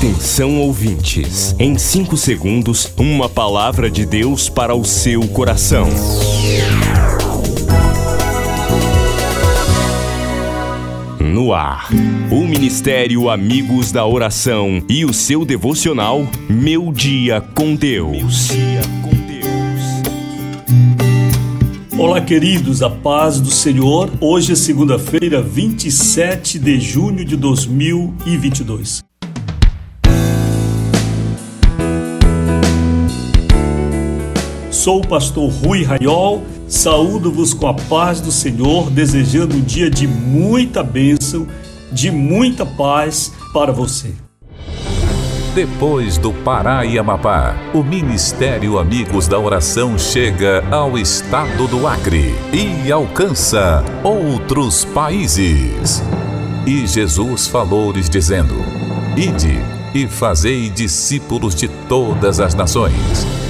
Atenção ouvintes, em 5 segundos, uma palavra de Deus para o seu coração. No ar, o Ministério Amigos da Oração e o seu devocional Meu Dia com Deus. Olá, queridos, a paz do Senhor. Hoje é segunda-feira, 27 de junho de 2022. Sou o pastor Rui Raiol, saúdo-vos com a paz do Senhor, desejando um dia de muita bênção, de muita paz para você. Depois do Pará e Amapá, o Ministério Amigos da Oração chega ao estado do Acre e alcança outros países. E Jesus falou-lhes dizendo: Ide e fazei discípulos de todas as nações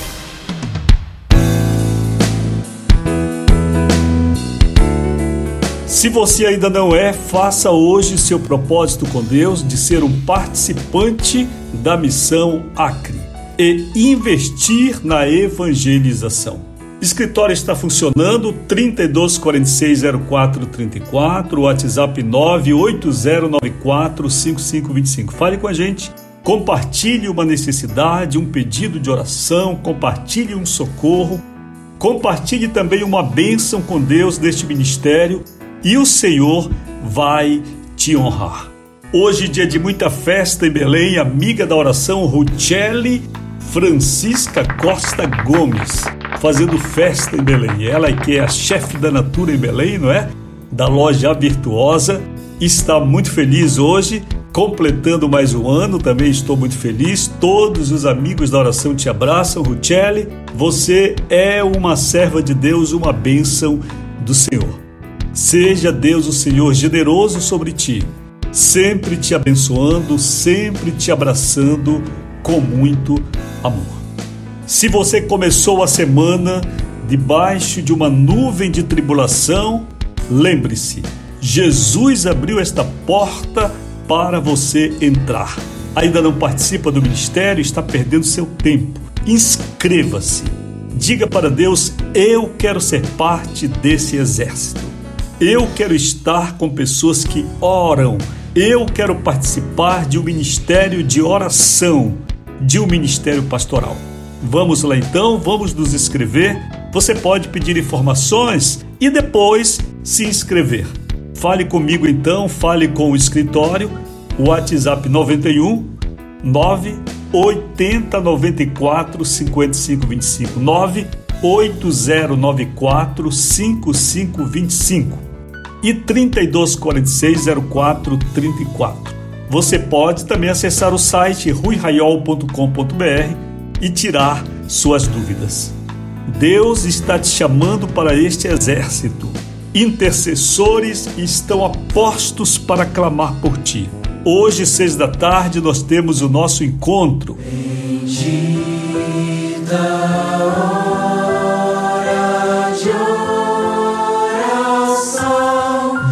Se você ainda não é, faça hoje seu propósito com Deus de ser um participante da missão Acre e investir na evangelização. Escritório está funcionando 32460434, WhatsApp 980945525. Fale com a gente. Compartilhe uma necessidade, um pedido de oração, compartilhe um socorro, compartilhe também uma bênção com Deus deste ministério e o Senhor vai te honrar. Hoje, dia de muita festa em Belém, amiga da oração Ruchelli Francisca Costa Gomes, fazendo festa em Belém. Ela que é a chefe da Natura em Belém, não é? Da loja Virtuosa, está muito feliz hoje, completando mais um ano, também estou muito feliz. Todos os amigos da oração te abraçam, Ruchelli. Você é uma serva de Deus, uma bênção do Senhor. Seja Deus o Senhor generoso sobre ti, sempre te abençoando, sempre te abraçando com muito amor. Se você começou a semana debaixo de uma nuvem de tribulação, lembre-se, Jesus abriu esta porta para você entrar. Ainda não participa do ministério, está perdendo seu tempo. Inscreva-se. Diga para Deus: Eu quero ser parte desse exército. Eu quero estar com pessoas que oram. Eu quero participar de um ministério de oração, de um ministério pastoral. Vamos lá então, vamos nos inscrever. Você pode pedir informações e depois se inscrever. Fale comigo então, fale com o escritório, WhatsApp 91 9 80 94 55 25 9 8094 5525 e 32460434. Você pode também acessar o site ruiraiol.com.br e tirar suas dúvidas. Deus está te chamando para este exército. Intercessores estão apostos para clamar por ti. Hoje, seis da tarde, nós temos o nosso encontro. Bendita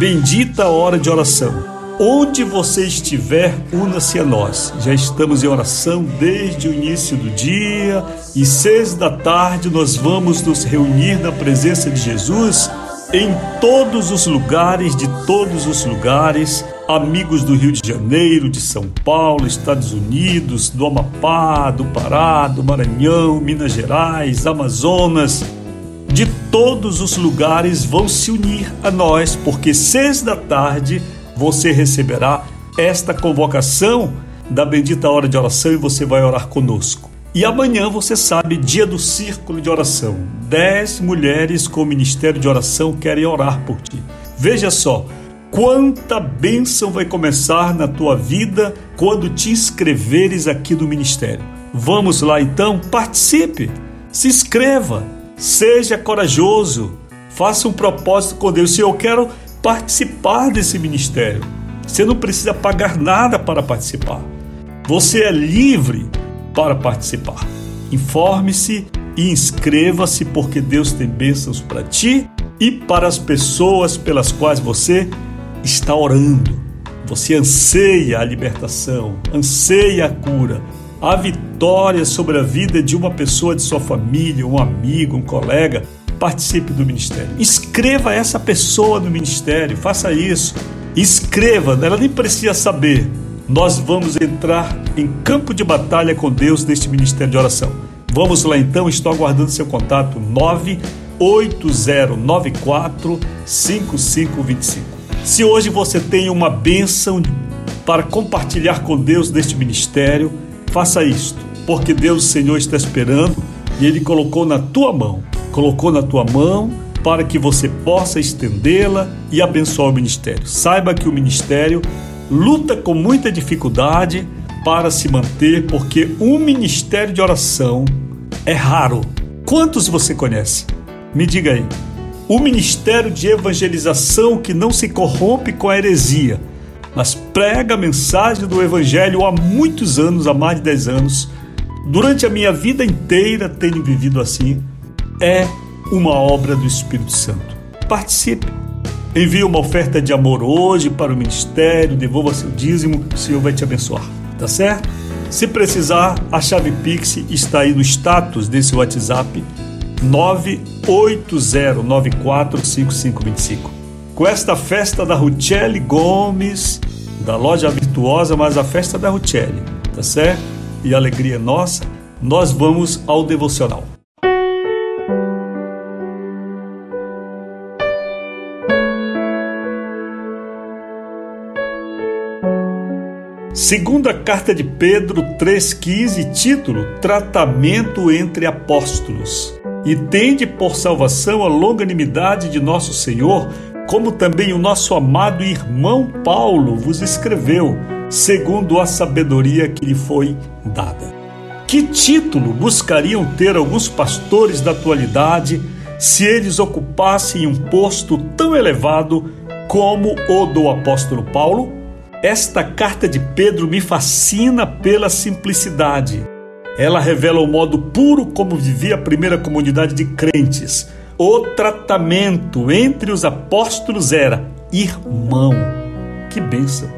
Bendita hora de oração. Onde você estiver, una-se a nós. Já estamos em oração desde o início do dia e seis da tarde nós vamos nos reunir na presença de Jesus em todos os lugares, de todos os lugares, amigos do Rio de Janeiro, de São Paulo, Estados Unidos, do Amapá, do Pará, do Maranhão, Minas Gerais, Amazonas de todos os lugares vão se unir a nós, porque seis da tarde você receberá esta convocação da bendita hora de oração e você vai orar conosco. E amanhã você sabe, dia do círculo de oração. Dez mulheres com o ministério de oração querem orar por ti. Veja só, Quanta bênção vai começar na tua vida quando te inscreveres aqui no ministério. Vamos lá então, participe, se inscreva, seja corajoso, faça um propósito com Deus. Se eu quero participar desse ministério, você não precisa pagar nada para participar. Você é livre para participar. Informe-se e inscreva-se, porque Deus tem bênçãos para ti e para as pessoas pelas quais você está orando. Você anseia a libertação, anseia a cura, a vitória sobre a vida de uma pessoa de sua família, um amigo, um colega. Participe do ministério. Inscreva essa pessoa no ministério, faça isso. Inscreva, ela nem precisa saber. Nós vamos entrar em campo de batalha com Deus neste ministério de oração. Vamos lá então, estou aguardando seu contato 98094 5525. Se hoje você tem uma bênção para compartilhar com Deus neste ministério, faça isto, porque Deus, o Senhor, está esperando e Ele colocou na tua mão, colocou na tua mão para que você possa estendê-la e abençoar o ministério. Saiba que o ministério luta com muita dificuldade para se manter, porque um ministério de oração é raro. Quantos você conhece? Me diga aí o ministério de evangelização que não se corrompe com a heresia, mas prega a mensagem do evangelho há muitos anos, há mais de 10 anos. Durante a minha vida inteira tenho vivido assim. É uma obra do Espírito Santo. Participe. Envie uma oferta de amor hoje para o ministério, devolva seu dízimo, o Senhor vai te abençoar. Tá certo? Se precisar, a chave Pix está aí no status desse WhatsApp 980945525. Com esta festa da Ruchelli Gomes, da loja virtuosa, mas a festa da Ruchelli, tá certo? E a alegria nossa, nós vamos ao devocional. Segunda carta de Pedro 3,15, título Tratamento entre Apóstolos e tende por salvação a longanimidade de nosso Senhor, como também o nosso amado irmão Paulo vos escreveu, segundo a sabedoria que lhe foi dada. Que título buscariam ter alguns pastores da atualidade se eles ocupassem um posto tão elevado como o do apóstolo Paulo? Esta carta de Pedro me fascina pela simplicidade ela revela o modo puro como vivia a primeira comunidade de crentes. O tratamento entre os apóstolos era irmão. Que bênção!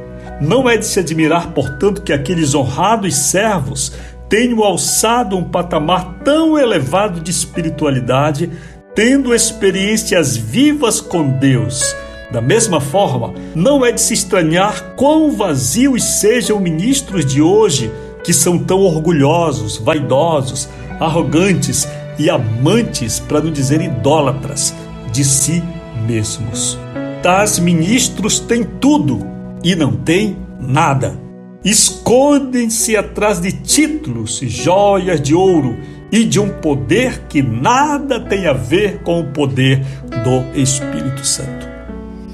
Não é de se admirar, portanto, que aqueles honrados servos tenham alçado um patamar tão elevado de espiritualidade, tendo experiências vivas com Deus. Da mesma forma, não é de se estranhar quão vazios sejam ministros de hoje que são tão orgulhosos, vaidosos, arrogantes e amantes, para não dizer idólatras, de si mesmos. Tais ministros têm tudo e não têm nada. Escondem-se atrás de títulos, joias de ouro e de um poder que nada tem a ver com o poder do Espírito Santo.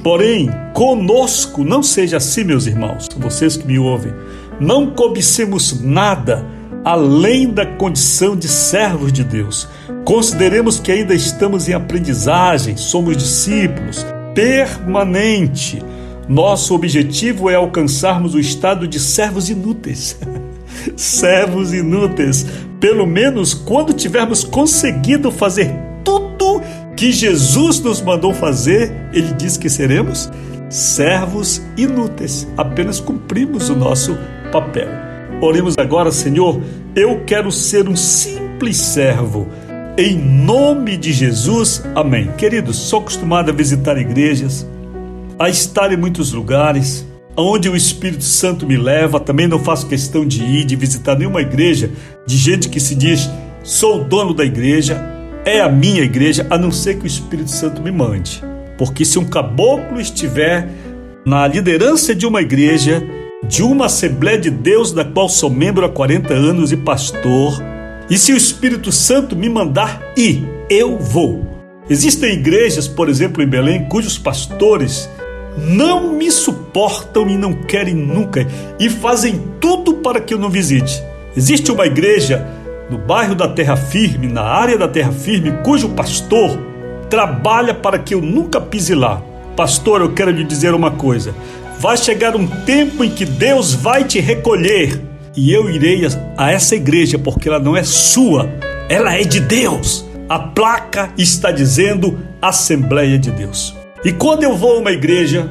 Porém, conosco não seja assim, meus irmãos, vocês que me ouvem. Não cobicemos nada além da condição de servos de Deus. Consideremos que ainda estamos em aprendizagem, somos discípulos, permanente. Nosso objetivo é alcançarmos o estado de servos inúteis. servos inúteis, pelo menos quando tivermos conseguido fazer tudo que Jesus nos mandou fazer, ele diz que seremos servos inúteis, apenas cumprimos o nosso papel. Oremos agora, Senhor, eu quero ser um simples servo. Em nome de Jesus, amém. Queridos, sou acostumado a visitar igrejas, a estar em muitos lugares, onde o Espírito Santo me leva. Também não faço questão de ir, de visitar nenhuma igreja de gente que se diz sou o dono da igreja, é a minha igreja, a não ser que o Espírito Santo me mande. Porque se um caboclo estiver na liderança de uma igreja, de uma Assembleia de Deus da qual sou membro há 40 anos e pastor. E se o Espírito Santo me mandar ir, eu vou. Existem igrejas, por exemplo, em Belém, cujos pastores não me suportam e não querem nunca e fazem tudo para que eu não visite. Existe uma igreja no bairro da Terra Firme, na área da Terra Firme, cujo pastor trabalha para que eu nunca pise lá. Pastor, eu quero lhe dizer uma coisa: vai chegar um tempo em que Deus vai te recolher e eu irei a essa igreja porque ela não é sua, ela é de Deus. A placa está dizendo Assembleia de Deus. E quando eu vou a uma igreja,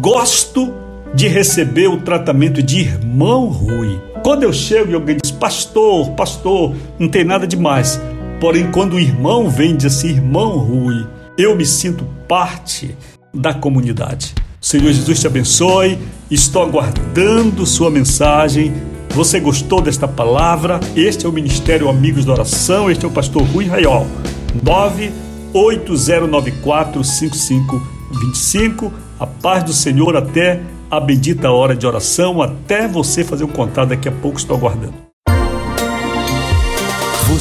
gosto de receber o tratamento de irmão Rui. Quando eu chego e alguém diz, pastor, pastor, não tem nada demais. Porém, quando o irmão vem e diz assim, irmão Rui, eu me sinto parte da comunidade. Senhor Jesus te abençoe. Estou aguardando sua mensagem. Você gostou desta palavra? Este é o Ministério Amigos da Oração. Este é o pastor Rui Raiol. 980945525. A paz do Senhor até a bendita hora de oração, até você fazer o contato. Daqui a pouco estou aguardando.